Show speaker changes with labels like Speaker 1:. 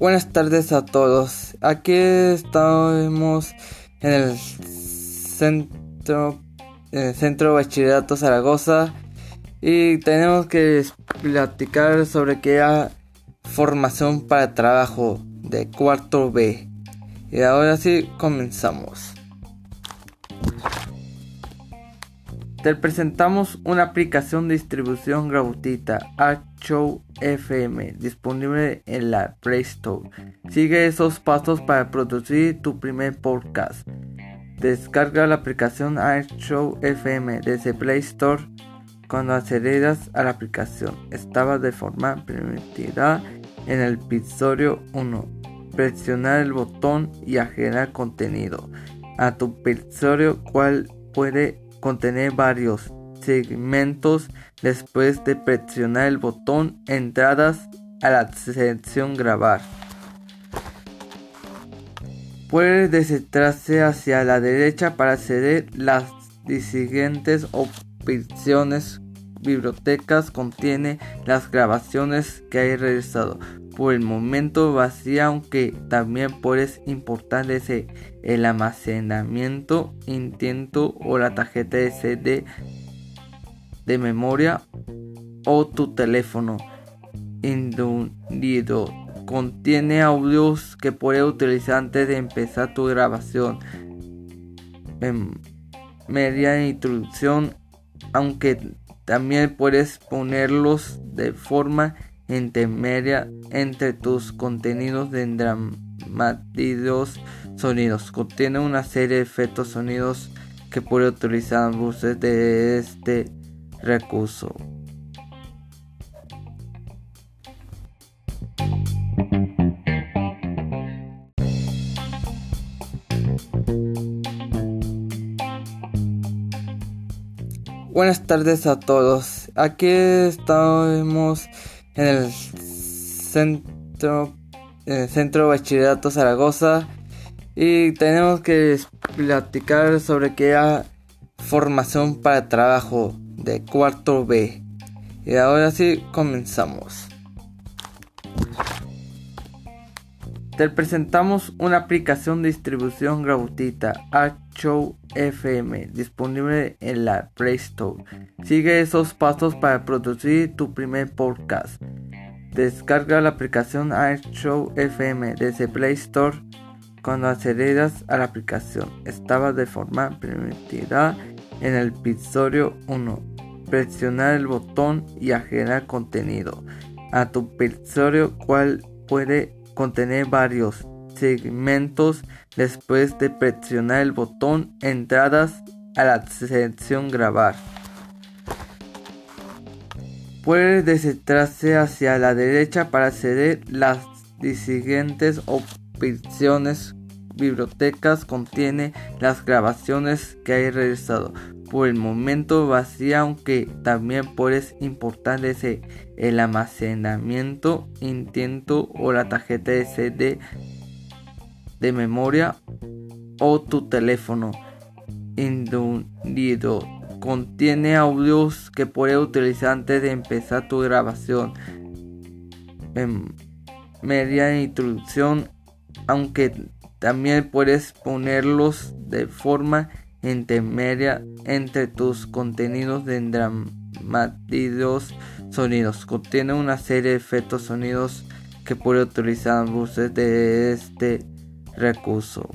Speaker 1: Buenas tardes a todos. Aquí estamos en el centro, el centro Bachillerato Zaragoza y tenemos que platicar sobre qué era formación para trabajo de cuarto B. Y ahora sí comenzamos. Te presentamos una aplicación de distribución gratuita, Show FM, disponible en la Play Store. Sigue esos pasos para producir tu primer podcast. Descarga la aplicación Show FM desde Play Store. Cuando accedas a la aplicación, estaba de forma permitida en el episodio 1. Presionar el botón y a generar contenido a tu episodio, cual puede contener varios segmentos después de presionar el botón entradas a la sección grabar. Puede deslizarse hacia la derecha para acceder las siguientes opciones. Bibliotecas contiene las grabaciones que hay realizado. Por el momento vacía, aunque también puedes importar desde el almacenamiento, intento o la tarjeta SD de memoria o tu teléfono inducido contiene audios que puedes utilizar antes de empezar tu grabación. En media introducción, aunque también puedes ponerlos de forma intermedia entre tus contenidos de dramatidos sonidos. Contiene una serie de efectos sonidos que puede utilizar voces de este recurso. Buenas tardes a todos. Aquí estamos en el centro, el centro Bachillerato Zaragoza y tenemos que platicar sobre qué era formación para trabajo de cuarto B. Y ahora sí comenzamos. Te presentamos una aplicación de distribución gratuita, Show FM, disponible en la Play Store. Sigue esos pasos para producir tu primer podcast. Descarga la aplicación Show FM desde Play Store. Cuando accedas a la aplicación, estaba de forma permitida en el episodio 1 presionar el botón y a generar contenido a tu episodio cual puede contener varios segmentos después de presionar el botón entradas a la sección grabar. Puede deslizarse hacia la derecha para acceder las siguientes opciones. Bibliotecas contiene las grabaciones que hay realizado por el momento vacía, aunque también puedes importar el almacenamiento, intento o la tarjeta SD de memoria o tu teléfono inducido contiene audios que puedes utilizar antes de empezar tu grabación. En media introducción, aunque también puedes ponerlos de forma intermedia entre tus contenidos de dramatidos sonidos. Contiene una serie de efectos sonidos que puede utilizar voces de este recurso.